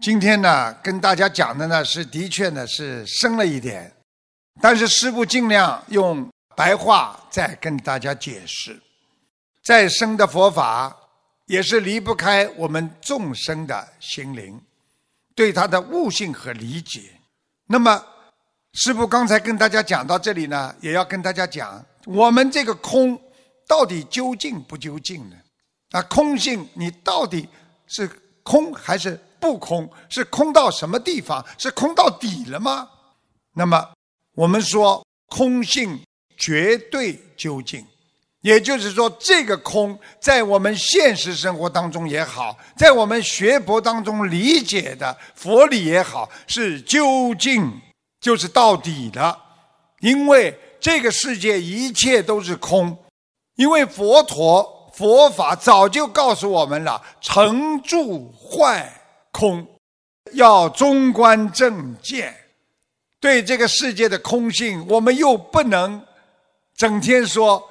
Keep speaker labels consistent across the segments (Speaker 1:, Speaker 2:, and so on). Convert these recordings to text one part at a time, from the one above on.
Speaker 1: 今天呢，跟大家讲的呢是的确呢是深了一点，但是师父尽量用白话再跟大家解释。再深的佛法，也是离不开我们众生的心灵，对它的悟性和理解。那么，师父刚才跟大家讲到这里呢，也要跟大家讲，我们这个空到底究竟不究竟呢？啊，空性你到底是空还是？不空是空到什么地方？是空到底了吗？那么我们说空性绝对究竟，也就是说，这个空在我们现实生活当中也好，在我们学佛当中理解的佛理也好，是究竟，就是到底的。因为这个世界一切都是空，因为佛陀佛法早就告诉我们了：成住坏。空，要中观正见，对这个世界的空性，我们又不能整天说，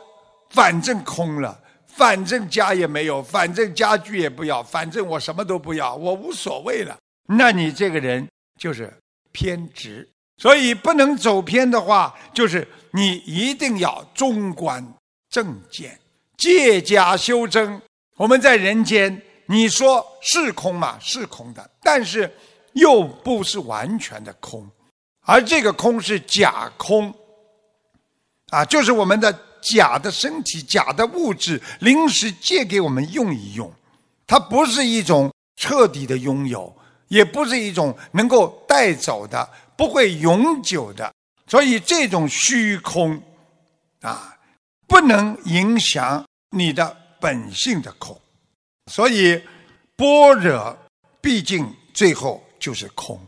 Speaker 1: 反正空了，反正家也没有，反正家具也不要，反正我什么都不要，我无所谓了。那你这个人就是偏执，所以不能走偏的话，就是你一定要中观正见，借假修真。我们在人间。你说是空嘛？是空的，但是又不是完全的空，而这个空是假空，啊，就是我们的假的身体、假的物质临时借给我们用一用，它不是一种彻底的拥有，也不是一种能够带走的、不会永久的，所以这种虚空，啊，不能影响你的本性的空。所以，般若毕竟最后就是空。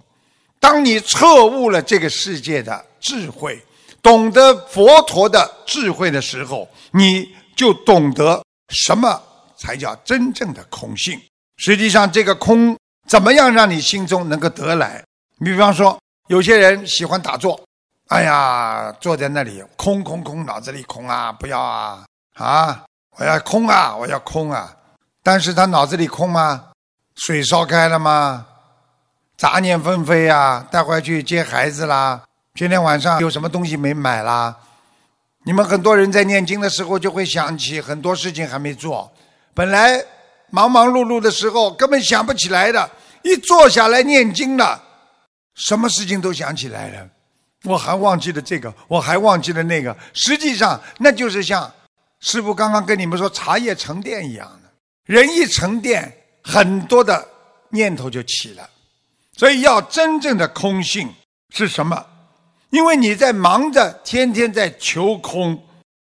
Speaker 1: 当你彻悟了这个世界的智慧，懂得佛陀的智慧的时候，你就懂得什么才叫真正的空性。实际上，这个空怎么样让你心中能够得来？你比方说，有些人喜欢打坐，哎呀，坐在那里空空空，脑子里空啊，不要啊啊，我要空啊，我要空啊。但是他脑子里空吗？水烧开了吗？杂念纷飞呀！待会去接孩子啦。今天晚上有什么东西没买啦？你们很多人在念经的时候就会想起很多事情还没做。本来忙忙碌碌的时候根本想不起来的，一坐下来念经了，什么事情都想起来了。我还忘记了这个，我还忘记了那个。实际上那就是像师傅刚刚跟你们说茶叶沉淀一样。人一沉淀，很多的念头就起了，所以要真正的空性是什么？因为你在忙着，天天在求空，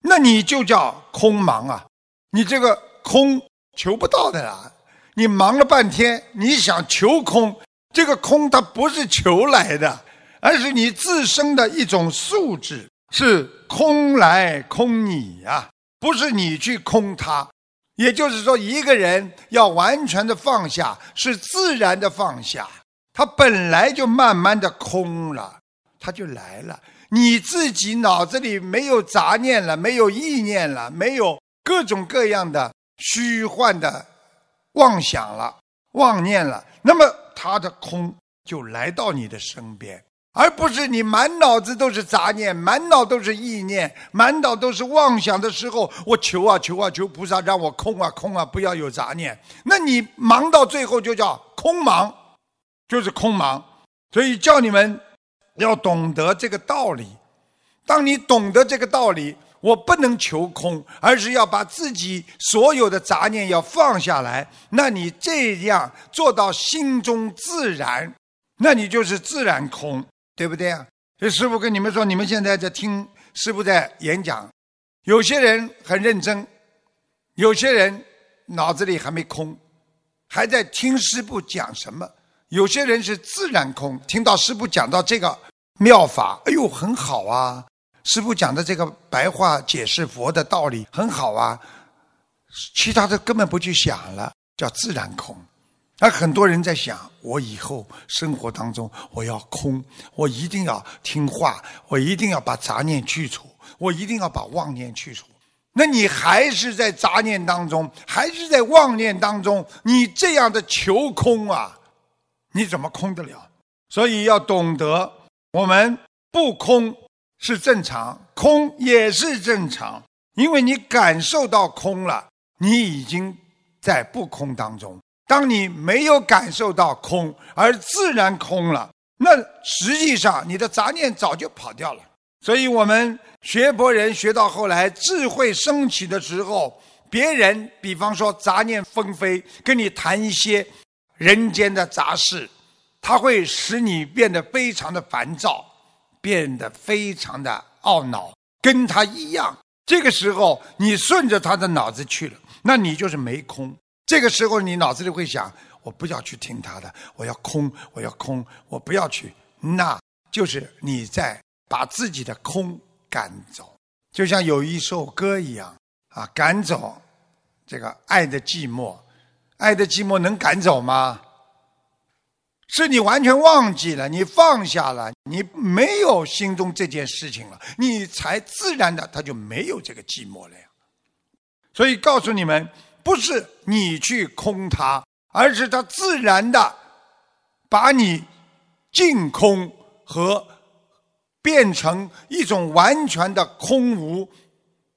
Speaker 1: 那你就叫空忙啊！你这个空求不到的啦！你忙了半天，你想求空，这个空它不是求来的，而是你自身的一种素质，是空来空你呀，不是你去空它。也就是说，一个人要完全的放下，是自然的放下。他本来就慢慢的空了，他就来了。你自己脑子里没有杂念了，没有意念了，没有各种各样的虚幻的妄想了、妄念了，那么他的空就来到你的身边。而不是你满脑子都是杂念，满脑都是意念，满脑都是妄想的时候，我求啊求啊求菩萨让我空啊空啊，不要有杂念。那你忙到最后就叫空忙，就是空忙。所以叫你们要懂得这个道理。当你懂得这个道理，我不能求空，而是要把自己所有的杂念要放下来。那你这样做到心中自然，那你就是自然空。对不对啊？所以师傅跟你们说，你们现在在听师傅在演讲，有些人很认真，有些人脑子里还没空，还在听师傅讲什么。有些人是自然空，听到师傅讲到这个妙法，哎呦，很好啊！师傅讲的这个白话解释佛的道理很好啊，其他的根本不去想了，叫自然空。而很多人在想，我以后生活当中我要空，我一定要听话，我一定要把杂念去除，我一定要把妄念去除。那你还是在杂念当中，还是在妄念当中？你这样的求空啊，你怎么空得了？所以要懂得，我们不空是正常，空也是正常，因为你感受到空了，你已经在不空当中。当你没有感受到空，而自然空了，那实际上你的杂念早就跑掉了。所以，我们学佛人学到后来，智慧升起的时候，别人比方说杂念纷飞，跟你谈一些人间的杂事，它会使你变得非常的烦躁，变得非常的懊恼，跟他一样。这个时候，你顺着他的脑子去了，那你就是没空。这个时候，你脑子里会想：我不要去听他的，我要空，我要空，我不要去。那就是你在。把自己的空赶走，就像有一首歌一样啊，赶走这个爱的寂寞，爱的寂寞能赶走吗？是你完全忘记了，你放下了，你没有心中这件事情了，你才自然的他就没有这个寂寞了呀。所以告诉你们，不是你去空它，而是它自然的把你净空和。变成一种完全的空无，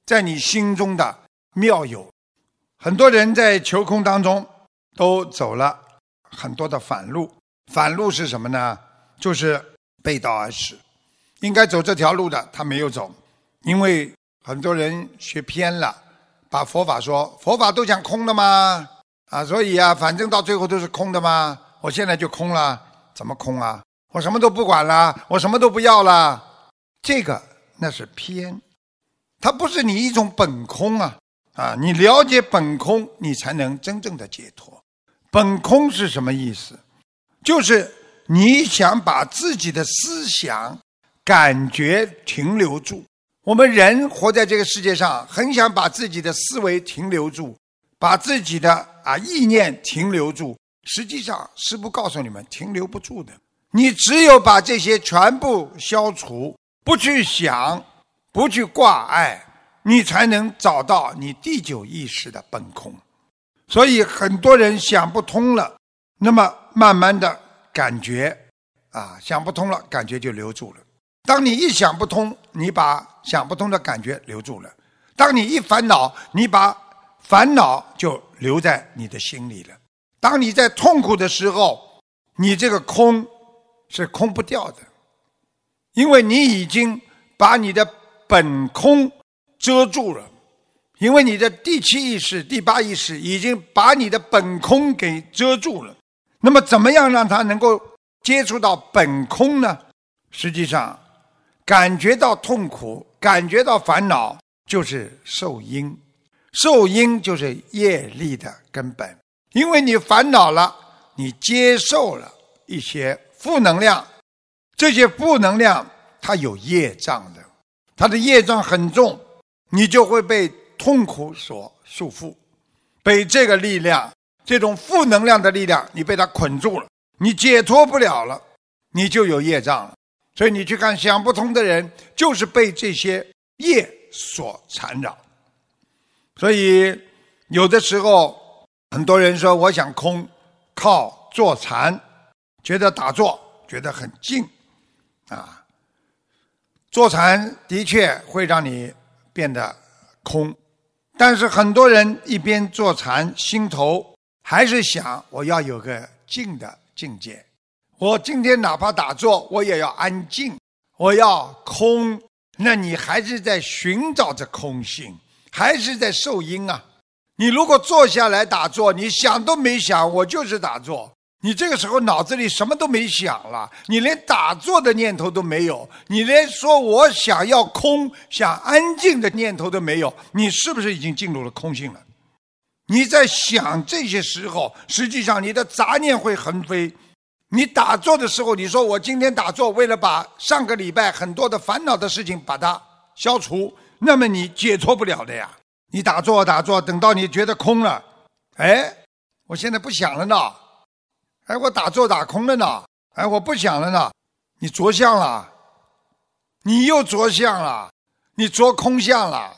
Speaker 1: 在你心中的妙有。很多人在求空当中都走了很多的反路，反路是什么呢？就是背道而驰。应该走这条路的他没有走，因为很多人学偏了，把佛法说佛法都讲空的吗？啊，所以啊，反正到最后都是空的吗？我现在就空了，怎么空啊？我什么都不管了，我什么都不要了，这个那是偏，它不是你一种本空啊啊！你了解本空，你才能真正的解脱。本空是什么意思？就是你想把自己的思想、感觉停留住。我们人活在这个世界上，很想把自己的思维停留住，把自己的啊意念停留住。实际上，师父告诉你们，停留不住的。你只有把这些全部消除，不去想，不去挂碍，你才能找到你第九意识的本空。所以很多人想不通了，那么慢慢的感觉啊，想不通了，感觉就留住了。当你一想不通，你把想不通的感觉留住了；当你一烦恼，你把烦恼就留在你的心里了。当你在痛苦的时候，你这个空。是空不掉的，因为你已经把你的本空遮住了，因为你的第七意识、第八意识已经把你的本空给遮住了。那么，怎么样让它能够接触到本空呢？实际上，感觉到痛苦、感觉到烦恼，就是受因，受因就是业力的根本。因为你烦恼了，你接受了一些。负能量，这些负能量它有业障的，它的业障很重，你就会被痛苦所束缚，被这个力量，这种负能量的力量，你被它捆住了，你解脱不了了，你就有业障了。所以你去看想不通的人，就是被这些业所缠绕。所以有的时候，很多人说我想空，靠坐禅。觉得打坐觉得很静，啊，坐禅的确会让你变得空，但是很多人一边坐禅，心头还是想我要有个静的境界。我今天哪怕打坐，我也要安静，我要空。那你还是在寻找着空性，还是在受因啊？你如果坐下来打坐，你想都没想，我就是打坐。你这个时候脑子里什么都没想了，你连打坐的念头都没有，你连说我想要空、想安静的念头都没有，你是不是已经进入了空性了？你在想这些时候，实际上你的杂念会横飞。你打坐的时候，你说我今天打坐，为了把上个礼拜很多的烦恼的事情把它消除，那么你解脱不了的呀。你打坐打坐，等到你觉得空了，哎，我现在不想了呢。哎，我打坐打空了呢。哎，我不想了呢。你着相了，你又着相了，你着空相了。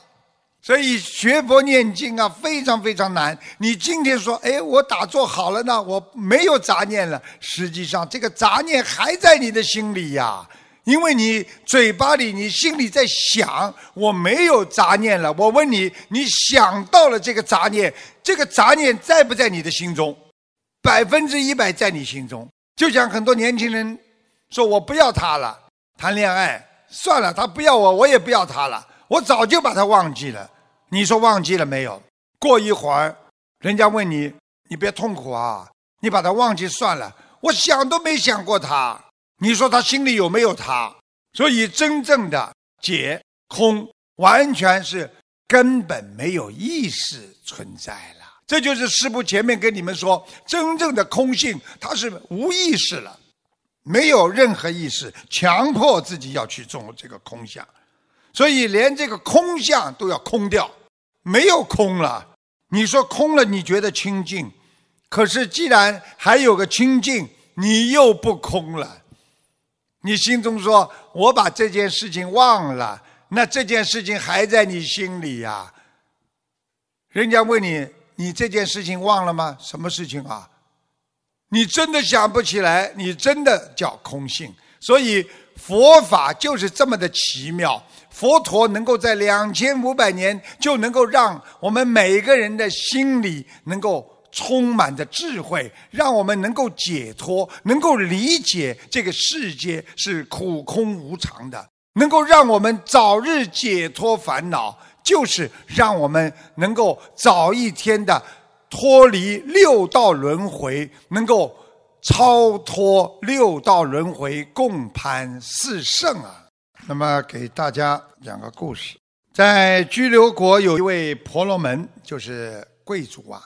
Speaker 1: 所以学佛念经啊，非常非常难。你今天说，哎，我打坐好了呢，我没有杂念了。实际上，这个杂念还在你的心里呀，因为你嘴巴里、你心里在想，我没有杂念了。我问你，你想到了这个杂念，这个杂念在不在你的心中？百分之一百在你心中。就像很多年轻人说，我不要他了，谈恋爱算了，他不要我，我也不要他了，我早就把他忘记了。你说忘记了没有？过一会儿，人家问你，你别痛苦啊，你把他忘记算了。我想都没想过他，你说他心里有没有他？所以真正的解空，完全是根本没有意识存在了。这就是师父前面跟你们说，真正的空性，它是无意识了，没有任何意识，强迫自己要去做这个空相。所以连这个空相都要空掉。没有空了，你说空了，你觉得清净，可是既然还有个清净，你又不空了。你心中说：“我把这件事情忘了，那这件事情还在你心里呀。”人家问你：“你这件事情忘了吗？什么事情啊？”你真的想不起来，你真的叫空性。所以佛法就是这么的奇妙。佛陀能够在两千五百年就能够让我们每一个人的心里能够充满着智慧，让我们能够解脱，能够理解这个世界是苦空无常的，能够让我们早日解脱烦恼，就是让我们能够早一天的脱离六道轮回，能够超脱六道轮回，共攀四圣啊！那么给大家讲个故事，在居留国有一位婆罗门，就是贵族啊，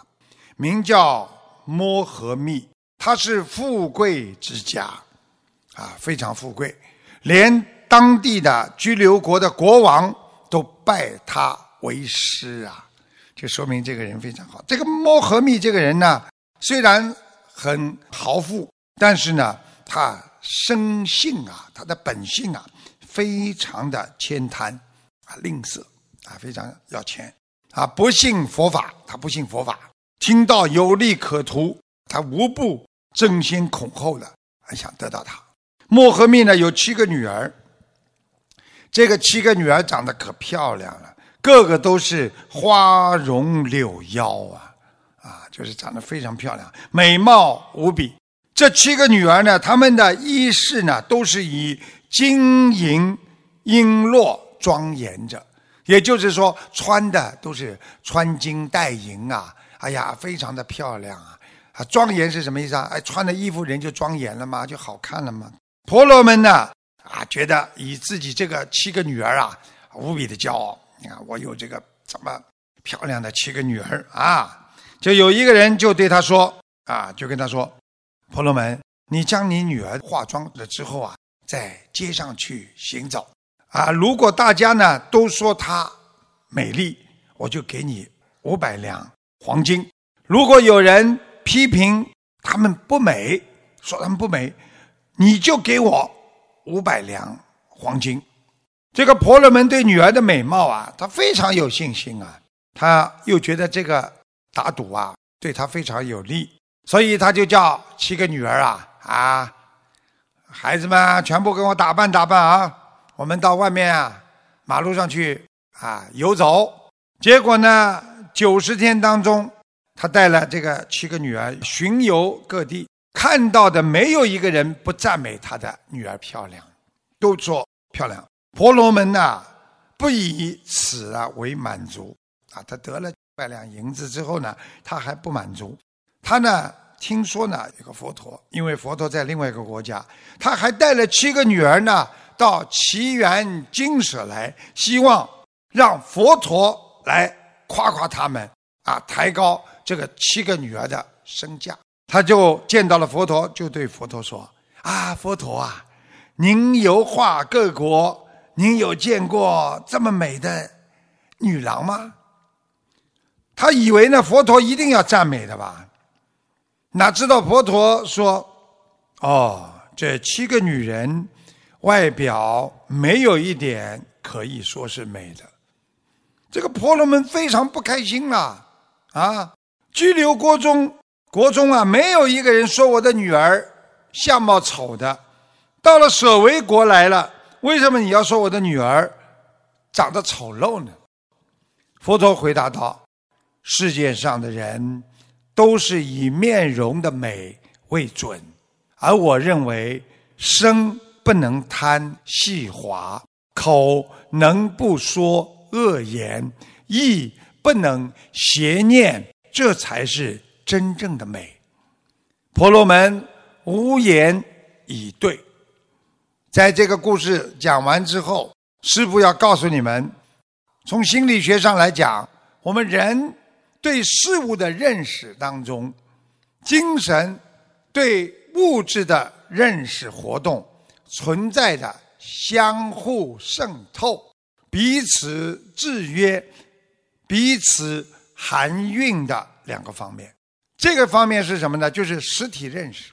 Speaker 1: 名叫摩诃密，他是富贵之家，啊，非常富贵，连当地的居留国的国王都拜他为师啊，就说明这个人非常好。这个摩诃密这个人呢，虽然很豪富，但是呢，他生性啊，他的本性啊。非常的悭贪啊，吝啬啊，非常要钱啊，不信佛法，他不信佛法。听到有利可图，他无不争先恐后的还想得到他。摩诃密呢有七个女儿，这个七个女儿长得可漂亮了，个个都是花容柳腰，啊，就是长得非常漂亮，美貌无比。这七个女儿呢，她们的衣饰呢，都是以。金银璎珞庄严着，也就是说，穿的都是穿金戴银啊！哎呀，非常的漂亮啊！啊，庄严是什么意思啊？哎，穿的衣服人就庄严了吗？就好看了吗？婆罗门呢？啊，觉得以自己这个七个女儿啊，无比的骄傲。你看，我有这个这么漂亮的七个女儿啊！就有一个人就对他说啊，就跟他说，婆罗门，你将你女儿化妆了之后啊。在街上去行走，啊，如果大家呢都说她美丽，我就给你五百两黄金；如果有人批评他们不美，说他们不美，你就给我五百两黄金。这个婆罗门对女儿的美貌啊，他非常有信心啊，他又觉得这个打赌啊对他非常有利，所以他就叫七个女儿啊啊。孩子们，全部给我打扮打扮啊！我们到外面啊，马路上去啊游走。结果呢，九十天当中，他带了这个七个女儿巡游各地，看到的没有一个人不赞美他的女儿漂亮，都说漂亮。婆罗门呐，不以此啊为满足啊，他得了百两银子之后呢，他还不满足，他呢。听说呢，有个佛陀，因为佛陀在另外一个国家，他还带了七个女儿呢，到奇缘精舍来，希望让佛陀来夸夸他们啊，抬高这个七个女儿的身价。他就见到了佛陀，就对佛陀说：“啊，佛陀啊，您游化各国，您有见过这么美的女郎吗？”他以为呢，佛陀一定要赞美的吧。哪知道佛陀说：“哦，这七个女人外表没有一点可以说是美的，这个婆罗门非常不开心了啊！拘留国中，国中啊，没有一个人说我的女儿相貌丑的。到了舍卫国来了，为什么你要说我的女儿长得丑陋呢？佛陀回答道：“世界上的人都是以面容的美为准，而我认为生不能贪细滑，口能不说。”恶言，意不能邪念，这才是真正的美。婆罗门无言以对。在这个故事讲完之后，师父要告诉你们，从心理学上来讲，我们人对事物的认识当中，精神对物质的认识活动存在的相互渗透。彼此制约、彼此含蕴的两个方面，这个方面是什么呢？就是实体认识。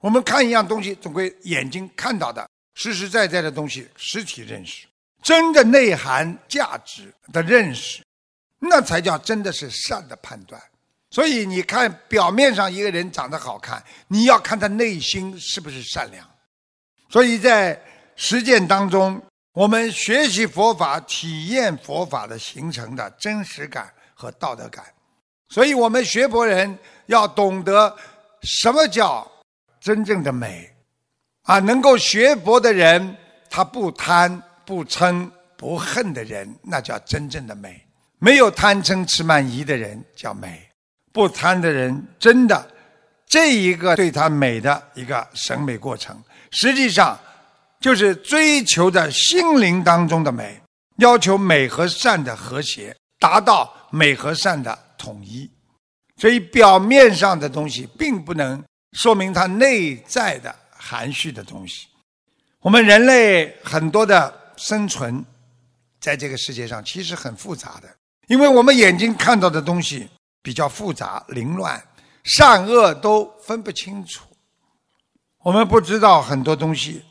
Speaker 1: 我们看一样东西，总归眼睛看到的实实在在的东西，实体认识，真的内涵价值的认识，那才叫真的是善的判断。所以你看表面上一个人长得好看，你要看他内心是不是善良。所以在实践当中。我们学习佛法、体验佛法的形成的真实感和道德感，所以我们学佛人要懂得什么叫真正的美，啊，能够学佛的人，他不贪、不嗔、不恨的人，那叫真正的美。没有贪嗔痴慢疑的人叫美，不贪的人，真的，这一个对他美的一个审美过程，实际上。就是追求的心灵当中的美，要求美和善的和谐，达到美和善的统一。所以表面上的东西并不能说明它内在的含蓄的东西。我们人类很多的生存在这个世界上，其实很复杂的，因为我们眼睛看到的东西比较复杂凌乱，善恶都分不清楚。我们不知道很多东西。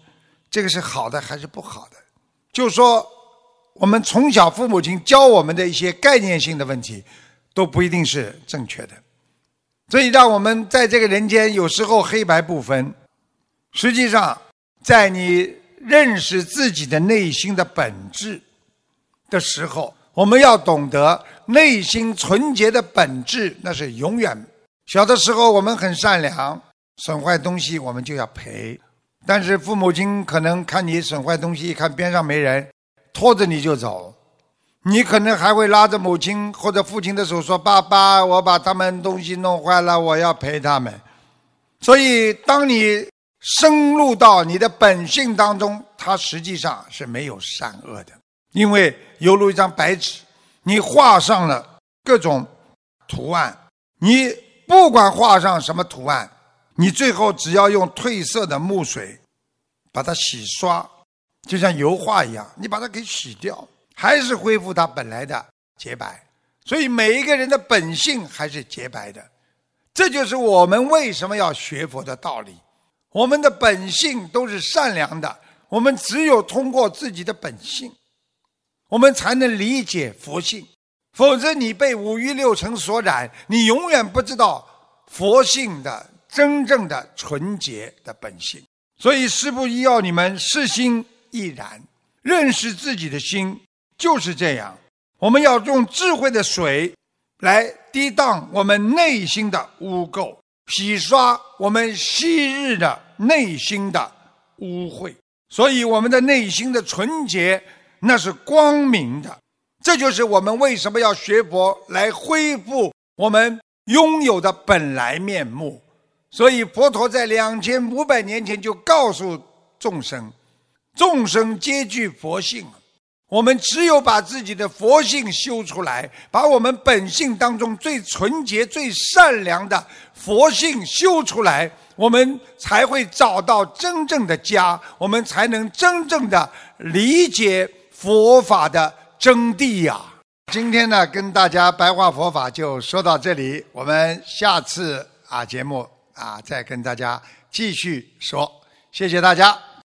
Speaker 1: 这个是好的还是不好的？就说我们从小父母亲教我们的一些概念性的问题，都不一定是正确的，所以让我们在这个人间有时候黑白不分。实际上，在你认识自己的内心的本质的时候，我们要懂得内心纯洁的本质，那是永远。小的时候我们很善良，损坏东西我们就要赔。但是父母亲可能看你损坏东西，一看边上没人，拖着你就走，你可能还会拉着母亲或者父亲的手说：“爸爸，我把他们东西弄坏了，我要赔他们。”所以，当你深入到你的本性当中，它实际上是没有善恶的，因为犹如一张白纸，你画上了各种图案，你不管画上什么图案。你最后只要用褪色的木水把它洗刷，就像油画一样，你把它给洗掉，还是恢复它本来的洁白。所以每一个人的本性还是洁白的，这就是我们为什么要学佛的道理。我们的本性都是善良的，我们只有通过自己的本性，我们才能理解佛性。否则，你被五欲六尘所染，你永远不知道佛性的。真正的纯洁的本性，所以师父要你们视心亦然，认识自己的心就是这样。我们要用智慧的水来涤荡我们内心的污垢，洗刷我们昔日的内心的污秽。所以我们的内心的纯洁那是光明的。这就是我们为什么要学佛来恢复我们拥有的本来面目。所以佛陀在两千五百年前就告诉众生：众生皆具佛性，我们只有把自己的佛性修出来，把我们本性当中最纯洁、最善良的佛性修出来，我们才会找到真正的家，我们才能真正的理解佛法的真谛呀。今天呢，跟大家白话佛法就说到这里，我们下次啊节目。啊，再跟大家继续说，谢谢大家。